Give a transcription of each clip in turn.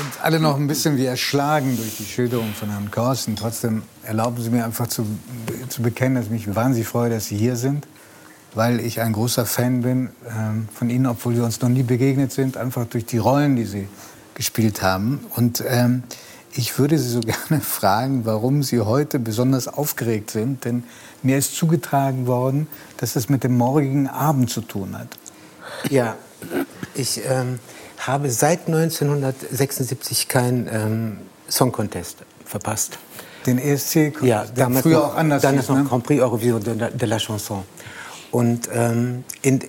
sind alle noch ein bisschen wie erschlagen durch die Schilderung von Herrn Korsten. Trotzdem erlauben Sie mir einfach zu, zu bekennen, dass ich mich wahnsinnig freue, dass Sie hier sind, weil ich ein großer Fan bin ähm, von Ihnen, obwohl wir uns noch nie begegnet sind, einfach durch die Rollen, die Sie gespielt haben. Und ähm, ich würde Sie so gerne fragen, warum Sie heute besonders aufgeregt sind, denn mir ist zugetragen worden, dass es mit dem morgigen Abend zu tun hat. Ja, ich ähm, habe seit 1976 keinen ähm, Song Contest verpasst. Den ESC, ja, damals früher noch, auch anders Dann hieß, noch ne? Grand Prix Eurovision de, la- de la Chanson. Und ähm, in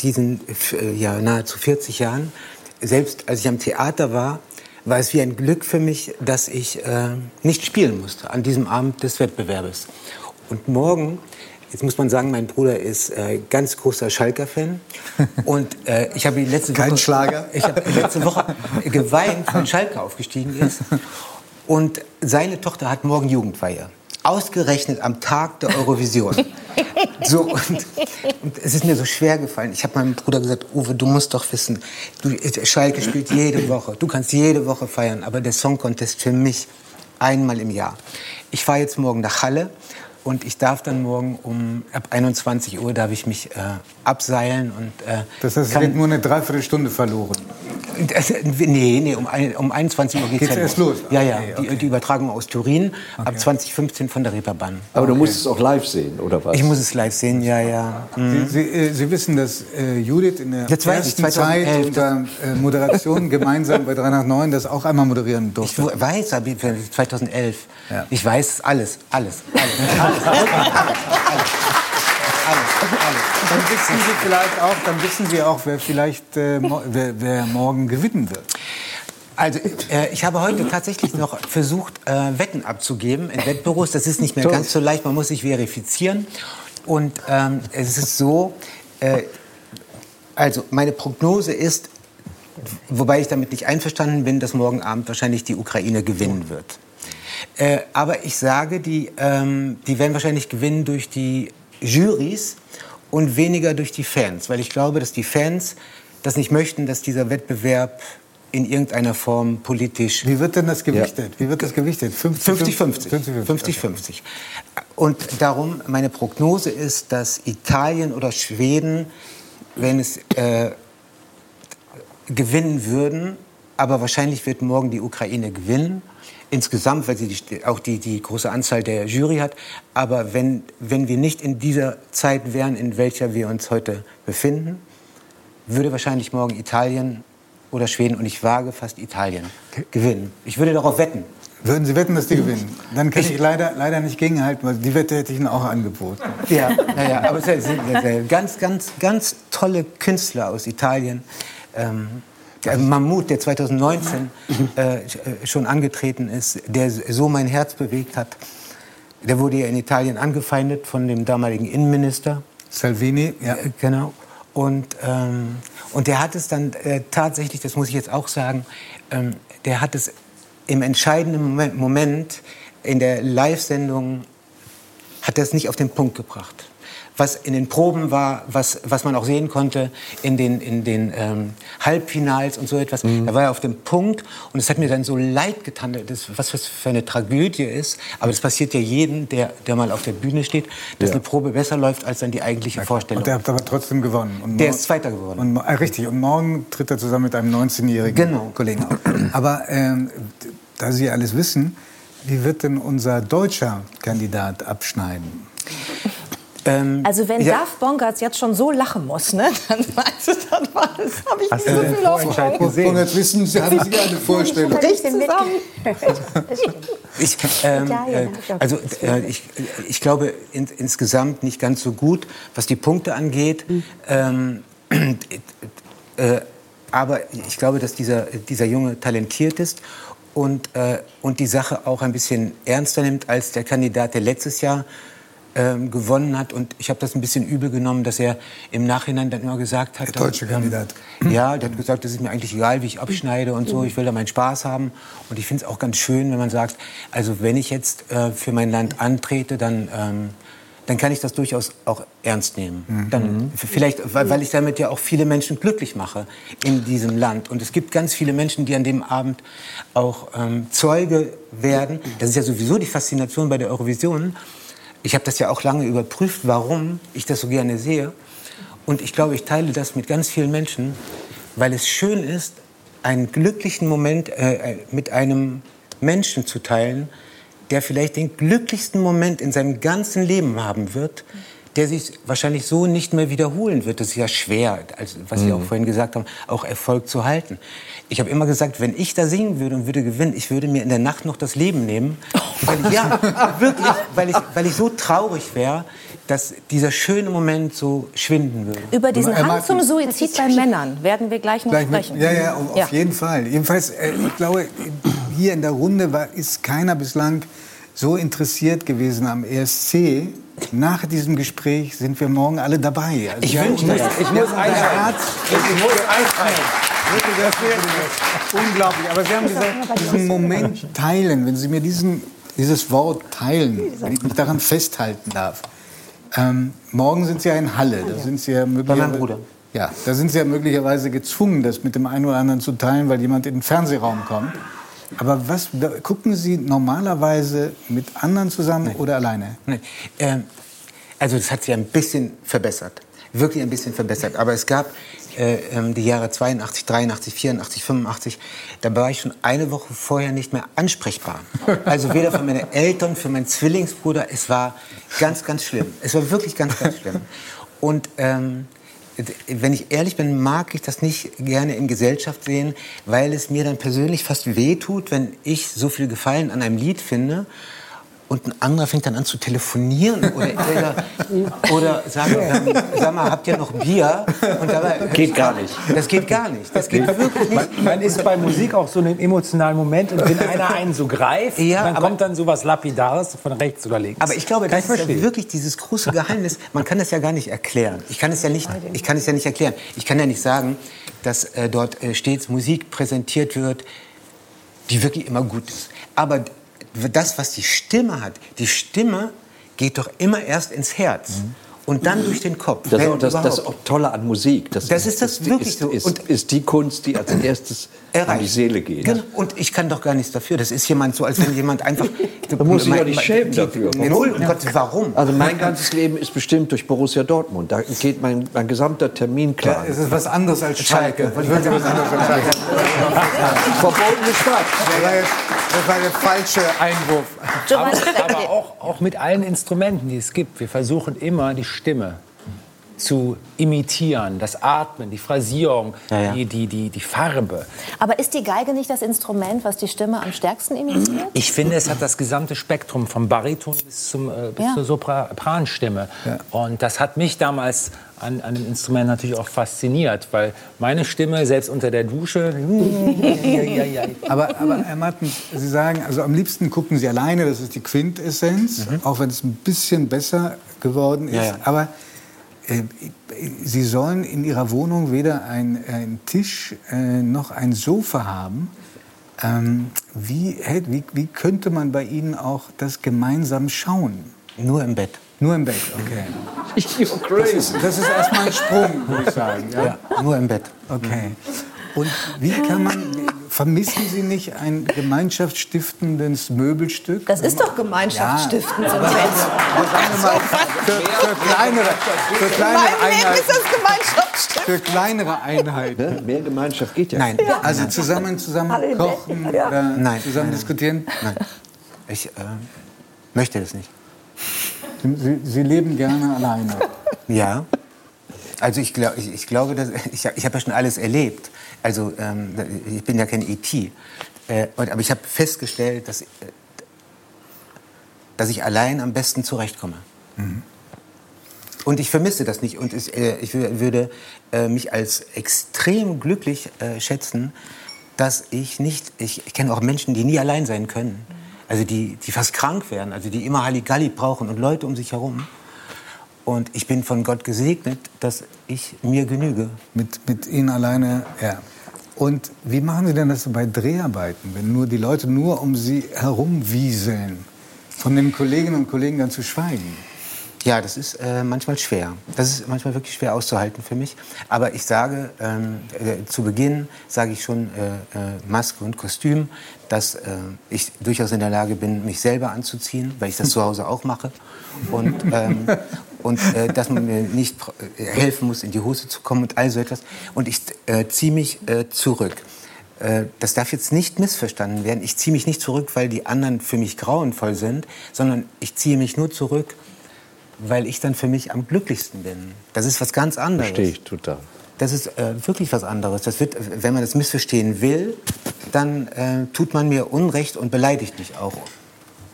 diesen äh, ja, nahezu 40 Jahren, selbst als ich am Theater war, war es wie ein Glück für mich, dass ich äh, nicht spielen musste an diesem Abend des Wettbewerbes. Und morgen, jetzt muss man sagen, mein Bruder ist äh, ganz großer Schalker-Fan. Und äh, ich habe die letzte Kein Woche, Schlager? Ich habe letzte Woche geweint, wenn Schalke aufgestiegen ist. Und seine Tochter hat morgen Jugendweihe. Ausgerechnet am Tag der Eurovision. So, und, und es ist mir so schwer gefallen. Ich habe meinem Bruder gesagt, Uwe, du musst doch wissen, du, Schalke spielt jede Woche. Du kannst jede Woche feiern, aber der Song Contest für mich einmal im Jahr. Ich fahre jetzt morgen nach Halle und ich darf dann morgen um ab 21 Uhr darf ich mich äh, abseilen und äh, Das heißt, es kann- wird nur eine Dreiviertelstunde verloren. Das, nee, nee, um, ein, um 21 Uhr geht's Geht's ja erst los? Ja, ja, Okay, okay. Die, die Übertragung aus Turin ab 2015 von der Reeperbahn. Aber du musst es auch live sehen, oder was? Ich muss es live sehen, ja, ja. Mhm. Sie, Sie, äh, Sie wissen, dass äh, Judith in der ich, ersten 2011, Zeit unter äh, Moderation gemeinsam bei 3 nach 9 das auch einmal moderieren Ich durfte. wo- weiß, aber 2011. Ja. Ich weiß alles, alles, alles, alles, alles, alles. Dann wissen Sie vielleicht auch, dann wissen Sie auch, wer vielleicht äh, wer, wer morgen gewinnen wird. Also äh, ich habe heute tatsächlich noch versucht, äh, Wetten abzugeben in Wettbüros. Das ist nicht mehr ganz so leicht, man muss sich verifizieren. Und ähm, es ist so, äh, also meine Prognose ist, wobei ich damit nicht einverstanden bin, dass morgen Abend wahrscheinlich die Ukraine gewinnen wird. Äh, aber ich sage, die, ähm, die werden wahrscheinlich gewinnen durch die Jurys und weniger durch die Fans, weil ich glaube, dass die Fans das nicht möchten, dass dieser Wettbewerb in irgendeiner Form politisch Wie wird denn das gewichtet? Wie wird das gewichtet? 50, 50-50. 50-50. Und darum, meine Prognose ist, dass Italien oder Schweden, wenn es äh, gewinnen würden, aber wahrscheinlich wird morgen die Ukraine gewinnen. Insgesamt, weil sie die, auch die, die große Anzahl der Jury hat. Aber wenn, wenn wir nicht in dieser Zeit wären, in welcher wir uns heute befinden, würde wahrscheinlich morgen Italien oder Schweden, und ich wage fast Italien, gewinnen. Ich würde darauf wetten. Würden Sie wetten, dass die gewinnen? Dann kann ich leider, leider nicht gegenhalten, weil die Wette hätte ich Ihnen auch angeboten. Ja, ja, ja aber es sind ganz, ganz, ganz tolle Künstler aus Italien. Ähm, der Mammut, der 2019 äh, schon angetreten ist, der so mein Herz bewegt hat, der wurde ja in Italien angefeindet von dem damaligen Innenminister. Salvini, ja. Äh, Genau. Und, ähm, und der hat es dann äh, tatsächlich, das muss ich jetzt auch sagen, ähm, der hat es im entscheidenden Moment, Moment in der Live-Sendung, hat er es nicht auf den Punkt gebracht. Was in den Proben war, was, was man auch sehen konnte in den, in den ähm, Halbfinals und so etwas, da war er auf dem Punkt und es hat mir dann so leid getan, das, was das für eine Tragödie ist. Aber das passiert ja jedem, der, der mal auf der Bühne steht, dass eine Probe besser läuft als dann die eigentliche Vorstellung. Und der hat aber trotzdem gewonnen. Und Der ist Zweiter geworden. Und, äh, richtig. Und morgen tritt er zusammen mit einem 19-jährigen Genau. Kollegen auf. Aber ähm, da Sie alles wissen, wie wird denn unser deutscher Kandidat abschneiden? Ähm, Also wenn ja, Darf Bongartz jetzt schon so lachen muss, ne, dann weißt du, dann war das, habe ich Hast nicht so viel Hoffnung. gesehen? Und jetzt wissen Sie, haben Sie eine Vorstellung. Zusammen. Ich, ähm, äh, ich also gesehen. äh, ich, ich glaube in, insgesamt nicht ganz so gut, was die Punkte angeht. Ähm, äh, aber ich glaube, dass dieser, dieser Junge talentiert ist und, äh, und die Sache auch ein bisschen ernster nimmt als der Kandidat, der letztes Jahr ähm, gewonnen hat. Und ich habe das ein bisschen übel genommen, dass er im Nachhinein dann immer gesagt hat... Der deutsche ähm, Kandidat. Ja, der hat gesagt, das ist mir eigentlich egal, wie ich abschneide und so. Ich will da meinen Spaß haben. Und ich finde es auch ganz schön, wenn man sagt, also wenn ich jetzt äh, für mein Land antrete, dann, ähm, dann kann ich das durchaus auch ernst nehmen. Mhm. Dann, vielleicht, weil, weil, ich damit ja auch viele Menschen glücklich mache in diesem Land. Und es gibt ganz viele Menschen, die an dem Abend auch ähm, Zeuge werden. Das ist ja sowieso die Faszination bei der Eurovision. Ich habe das ja auch lange überprüft, warum ich das so gerne sehe. Und ich glaube, ich teile das mit ganz vielen Menschen, weil es schön ist, einen glücklichen Moment äh, äh mit einem Menschen zu teilen, der vielleicht den glücklichsten Moment in seinem ganzen Leben haben wird, der sich wahrscheinlich so nicht mehr wiederholen wird. Das ist ja schwer, also, was Sie auch mhm. vorhin gesagt haben, auch Erfolg zu halten. Ich habe immer gesagt, wenn ich da singen würde und würde gewinnen, ich würde mir in der Nacht noch das Leben nehmen. Weil ich, ja, wirklich, weil ich, weil ich so traurig wäre, dass dieser schöne Moment so schwinden würde. Über diesen Hang zum Suizid bei Männern werden wir gleich noch gleich sprechen. Mit, ja, ja, auf ja. jeden Fall. Jedenfalls, äh, ich glaube, hier in der Runde war, ist keiner bislang so interessiert gewesen am ESC. Nach diesem Gespräch sind wir morgen alle dabei. Also ich wünsche das. Ich muss ein Herz. Ich muss Unglaublich. Aber Sie haben gesagt, diesen Moment teilen, wenn Sie mir diesen, dieses Wort teilen, wenn ich mich daran festhalten darf. Ähm, morgen sind Sie ja in Halle. Da sind Sie ja möglicherweise, ja, da sind Sie ja möglicherweise gezwungen, das mit dem einen oder anderen zu teilen, weil jemand in den Fernsehraum kommt. Aber was gucken Sie normalerweise mit anderen zusammen Nein. oder alleine? Nein. Ähm, also das hat sich ein bisschen verbessert, wirklich ein bisschen verbessert. Aber es gab äh, ähm, die Jahre 82, 83, 84, 85, da war ich schon eine Woche vorher nicht mehr ansprechbar. Also weder für meine Eltern, für meinen Zwillingsbruder. Es war ganz, ganz schlimm. Es war wirklich ganz, ganz schlimm. Und ähm, wenn ich ehrlich bin, mag ich das nicht gerne in Gesellschaft sehen, weil es mir dann persönlich fast wehtut, wenn ich so viel Gefallen an einem Lied finde und ein anderer fängt dann an zu telefonieren oder, oder, oder sagen, sag mal, habt ihr noch Bier? Und dabei, geht gar nicht. Das geht gar nicht. Das geht wirklich nicht. Man, man ist bei Musik auch so in einem emotionalen Moment und wenn einer einen so greift, ja, dann aber, kommt dann so was Lapidares von rechts oder links. Aber ich glaube, das ist ja wirklich dieses große Geheimnis. Man kann das ja gar nicht erklären. Ich kann es ja nicht, ich kann es ja nicht erklären. Ich kann ja nicht sagen, dass äh, dort äh, stets Musik präsentiert wird, die wirklich immer gut ist. Aber das, was die Stimme hat, die Stimme geht doch immer erst ins Herz. Mhm und dann durch den Kopf. Das, ist das, das auch Tolle an Musik. Das, das ist das ist, wirklich ist, so. Ist, und ist die Kunst, die als erstes erreicht. an die Seele geht. Genau. Und ich kann doch gar nichts dafür. Das ist jemand so, als wenn jemand einfach... da muss sich ja nicht schämen dafür. Null, ja. Gott, warum? Also mein ganzes Leben ist bestimmt durch Borussia Dortmund. Da geht mein, mein gesamter Termin klar. Ja, es ist was anderes als Schalke. Was was anderes als Schalke? Verbotene Stadt. Das war der falsche Einwurf. Aber, aber auch, mit allen Instrumenten, die es gibt. Wir versuchen immer, die Stimme zu imitieren, das Atmen, die Phrasierung, ja, ja. Die, die, die, die Farbe. Aber ist die Geige nicht das Instrument, was die Stimme am stärksten imitiert? Ich finde, es hat das gesamte Spektrum vom Bariton bis, zum, äh, bis ja. zur Sopranstimme. Und das hat mich damals an, an dem Instrument natürlich auch fasziniert, weil meine Stimme, selbst unter der Dusche... aber, aber Herr Matten, Sie sagen, also am liebsten gucken Sie alleine, das ist die Quintessenz, mhm. auch wenn es ein bisschen besser geworden ist. Aber Sie sollen in Ihrer Wohnung weder einen Tisch äh, noch ein Sofa haben. Ähm, wie, wie, wie könnte man bei Ihnen auch das gemeinsam schauen? Nur im Bett. Nur im Bett, okay. You're crazy. Das ist, das ist erstmal ein Sprung, würde ich sagen. Ja? ja, nur im Bett. Okay. Und wie kann man, vermissen Sie nicht ein gemeinschaftsstiftendes Möbelstück? Das ist doch gemeinschaftsstiftend. Ja, aber, aber, aber für, für, kleinere, für kleinere Einheiten. Für kleinere Einheiten. Mehr Gemeinschaft geht ja. Nein, also zusammen, zusammen kochen ja. oder Nein. zusammen diskutieren? Nein, ich äh, möchte das nicht. Sie, Sie leben gerne alleine? Ja. Also ich, glaub, ich, ich glaube, dass, ich, ich habe ja schon alles erlebt. Also ähm, ich bin ja kein ET. Äh, aber ich habe festgestellt, dass, äh, dass ich allein am besten zurechtkomme. Mhm. Und ich vermisse das nicht. Und es, äh, ich würde äh, mich als extrem glücklich äh, schätzen, dass ich nicht, ich, ich kenne auch Menschen, die nie allein sein können. Also die, die fast krank werden, also die immer Halligalli brauchen und Leute um sich herum. Und ich bin von Gott gesegnet, dass ich mir genüge. Mit, mit Ihnen alleine, ja. Und wie machen Sie denn das bei Dreharbeiten, wenn nur die Leute nur um Sie herum wieseln? Von den Kolleginnen und Kollegen dann zu schweigen? Ja, das ist äh, manchmal schwer. Das ist manchmal wirklich schwer auszuhalten für mich. Aber ich sage, ähm, äh, zu Beginn sage ich schon äh, äh Maske und Kostüm, dass äh, ich durchaus in der Lage bin, mich selber anzuziehen, weil ich das zu Hause auch mache. Und, ähm, und äh, dass man mir nicht helfen muss, in die Hose zu kommen und all so etwas. Und ich ziehe mich zurück das darf jetzt nicht missverstanden werden. Ich ziehe mich nicht zurück, weil die anderen für mich grauenvoll sind, sondern ich ziehe mich nur zurück, weil ich dann für mich am glücklichsten bin. Das ist was ganz anderes. Verstehe ich total. Das ist äh, wirklich was anderes. Das wird, wenn man das missverstehen will, dann äh, tut man mir Unrecht und beleidigt mich auch.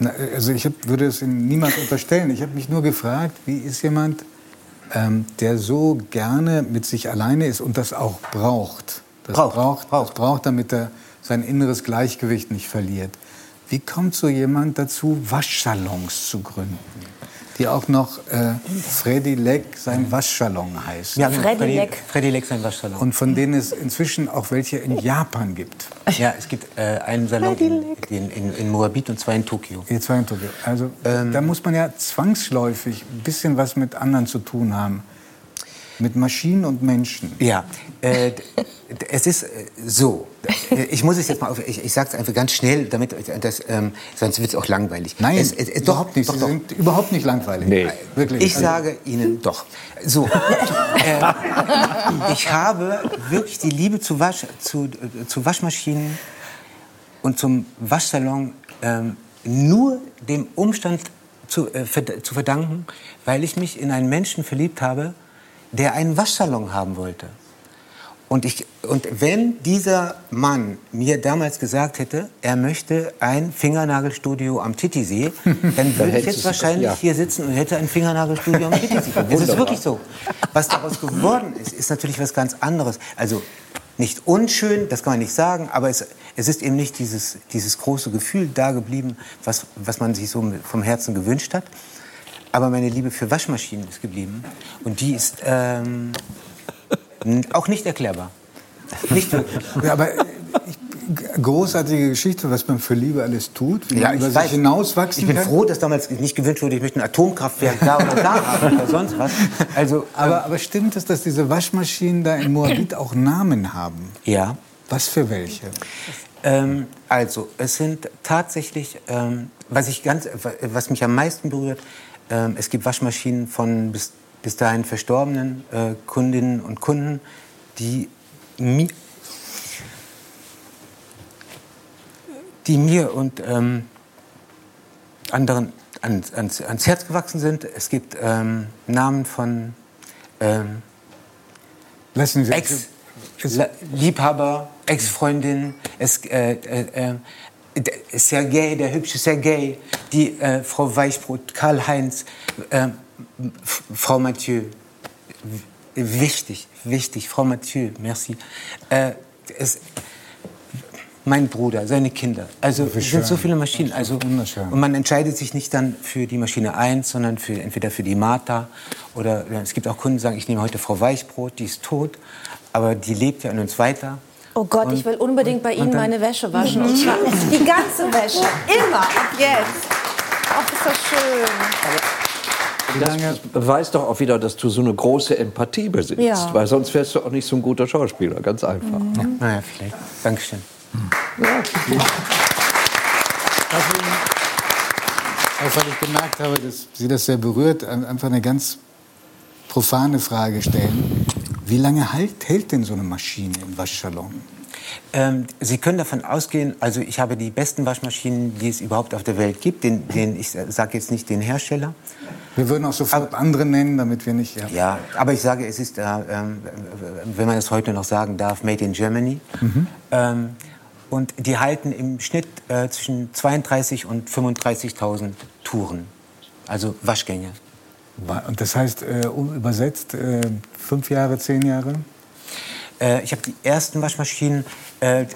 Na, also ich hab, würde es niemand unterstellen. Ich habe mich nur gefragt, wie ist jemand, ähm, der so gerne mit sich alleine ist und das auch braucht. Das braucht, braucht, braucht. Das braucht damit er sein inneres Gleichgewicht nicht verliert. Wie kommt so jemand dazu, Waschsalons zu gründen? Die auch noch äh, Freddy Leck sein Waschsalon heißt. Ja, Freddy Leck. Freddy Leck sein Waschsalon. Und von denen es inzwischen auch welche in Japan gibt. Ja, es gibt äh, einen Salon in, in, in, Moabit und zwei in Tokio. Die zwei in Tokio. Also ähm, da muss man ja zwangsläufig ein bisschen was mit anderen zu tun haben. Mit Maschinen und Menschen. Ja, äh, es ist äh, so. Ich muss es jetzt mal auf, ich, ich sage es einfach ganz schnell, damit das, ähm, sonst wird es auch langweilig. Nein, es, es, überhaupt nicht. Doch, Sie doch. sind überhaupt nicht langweilig. Nee. Wirklich. Ich sage Ihnen doch. So, äh, ich habe wirklich die Liebe zu, Wasch, zu, äh, zu Waschmaschinen und zum Waschsalon ähm, nur dem Umstand zu, äh, zu verdanken, weil ich mich in einen Menschen verliebt habe, der einen Waschsalon haben wollte. Und, ich, und wenn dieser Mann mir damals gesagt hätte, er möchte ein Fingernagelstudio am Titisee, dann würde ich jetzt wahrscheinlich ja. hier sitzen und hätte ein Fingernagelstudio am Titisee. Das ist wirklich so. Was daraus geworden ist, ist natürlich was ganz anderes. Also nicht unschön, das kann man nicht sagen, aber es, es ist eben nicht dieses, dieses große Gefühl da geblieben, was, was man sich so vom Herzen gewünscht hat. Aber meine Liebe für Waschmaschinen ist geblieben. Und die ist ähm, auch nicht erklärbar. Nicht wirklich. Ja, aber äh, großartige Geschichte, was man für Liebe alles tut, wie ja, man über weiß, sich hinauswachsen Ich bin kann. froh, dass damals nicht gewünscht wurde, ich möchte ein Atomkraftwerk da oder da haben oder sonst was. Also, aber, ähm, aber stimmt es, dass diese Waschmaschinen da in Moabit auch Namen haben? Ja. Was für welche? Ähm, also, es sind tatsächlich, ähm, was, ich ganz, was mich am meisten berührt, ähm, es gibt Waschmaschinen von bis, bis dahin verstorbenen äh, Kundinnen und Kunden, die mir, die mir und ähm, anderen ans, ans, ans, Herz gewachsen sind. Es gibt ähm, Namen von ähm, Ex-Liebhaber, Ex-Freundin, äh, äh, Sergei, der hübsche Sergei, die äh, Frau Weichbrot, Karl-Heinz, äh, Frau Mathieu. Wichtig, wichtig, Frau Mathieu, merci. Äh, es, mein Bruder, seine Kinder. Also es sind so viele Maschinen. Also, und man entscheidet sich nicht dann für die Maschine 1, sondern für, entweder für die Martha oder es gibt auch Kunden, die sagen, ich nehme heute Frau Weichbrot, die ist tot, aber die lebt ja in uns weiter. Oh Gott, und, ich will unbedingt bei Ihnen meine Wäsche waschen. Und zwar die ganze Wäsche. Immer, ab jetzt. Ach, ist das schön. Das beweist doch auch wieder, dass du so eine große Empathie besitzt. Ja. Weil sonst wärst du auch nicht so ein guter Schauspieler. Ganz einfach. Mhm. Ja. Naja, vielleicht. Dankeschön. Ja. Also, weil ich gemerkt habe, dass Sie das sehr berührt, einfach eine ganz profane Frage stellen. Wie lange halt, hält denn so eine Maschine im Waschsalon? Ähm, Sie können davon ausgehen, also ich habe die besten Waschmaschinen, die es überhaupt auf der Welt gibt. Den, den ich sage jetzt nicht den Hersteller. Wir würden auch sofort aber, andere nennen, damit wir nicht. Ja, ja aber ich sage, es ist, äh, wenn man es heute noch sagen darf, Made in Germany. Mhm. Ähm, und die halten im Schnitt äh, zwischen 32 und 35.000 Touren, also Waschgänge. Und das heißt, äh, übersetzt, äh, fünf Jahre, zehn Jahre? Äh, ich habe die ersten Waschmaschinen, äh, äh,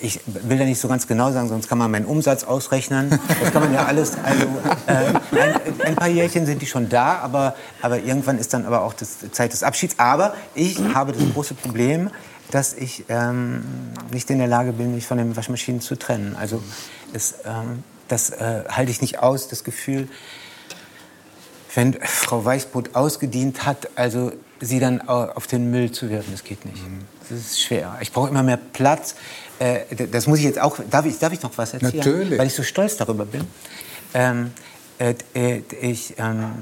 ich will da nicht so ganz genau sagen, sonst kann man meinen Umsatz ausrechnen. Das kann man ja alles. Also, äh, ein, ein, paar Jährchen sind die schon da, aber, aber irgendwann ist dann aber auch die Zeit des Abschieds. Aber ich habe das große Problem, dass ich ähm, nicht in der Lage bin, mich von den Waschmaschinen zu trennen. Also es, ähm, das halte ich nicht aus, das Gefühl, wenn Frau Weißbrot ausgedient hat, also sie dann auf den Müll zu werfen, das geht nicht. Mhm. Das ist schwer. Ich brauche immer mehr Platz. Äh, das muss ich jetzt auch. Darf ich, darf ich noch was erzählen? Natürlich. Weil ich so stolz darüber bin. Ähm, äh, äh ich, ähm,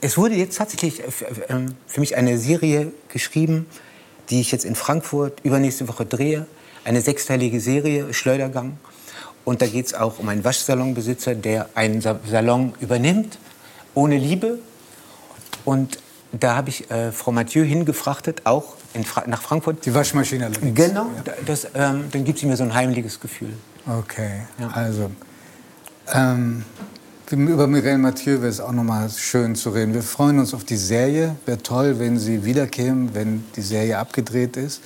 es wurde jetzt tatsächlich ähm, für mich eine Serie geschrieben, die ich jetzt in Frankfurt übernächste Woche drehe. Eine sechsteilige Serie, Schleudergang. Und da geht es auch um einen Waschsalonbesitzer, der einen Salon übernimmt, ohne Liebe. Und da habe ich äh, Frau Mathieu hingefrachtet, auch Fra nach Frankfurt. Die Waschmaschine allerdings. Genau, das, ähm, dann gibt sie mir so ein heimliches Gefühl. Okay, ja. also ähm, über Mireille Mathieu wäre es auch noch mal schön zu reden. Wir freuen uns auf die Serie. Wäre toll, wenn sie wiederkämen, wenn die Serie abgedreht ist.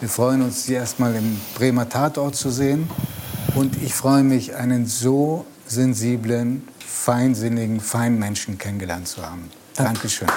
Wir freuen uns, sie erstmal im Bremer Tatort zu sehen. Und ich freue mich, einen so sensiblen, feinsinnigen, feinen Menschen kennengelernt zu haben. Dankeschön.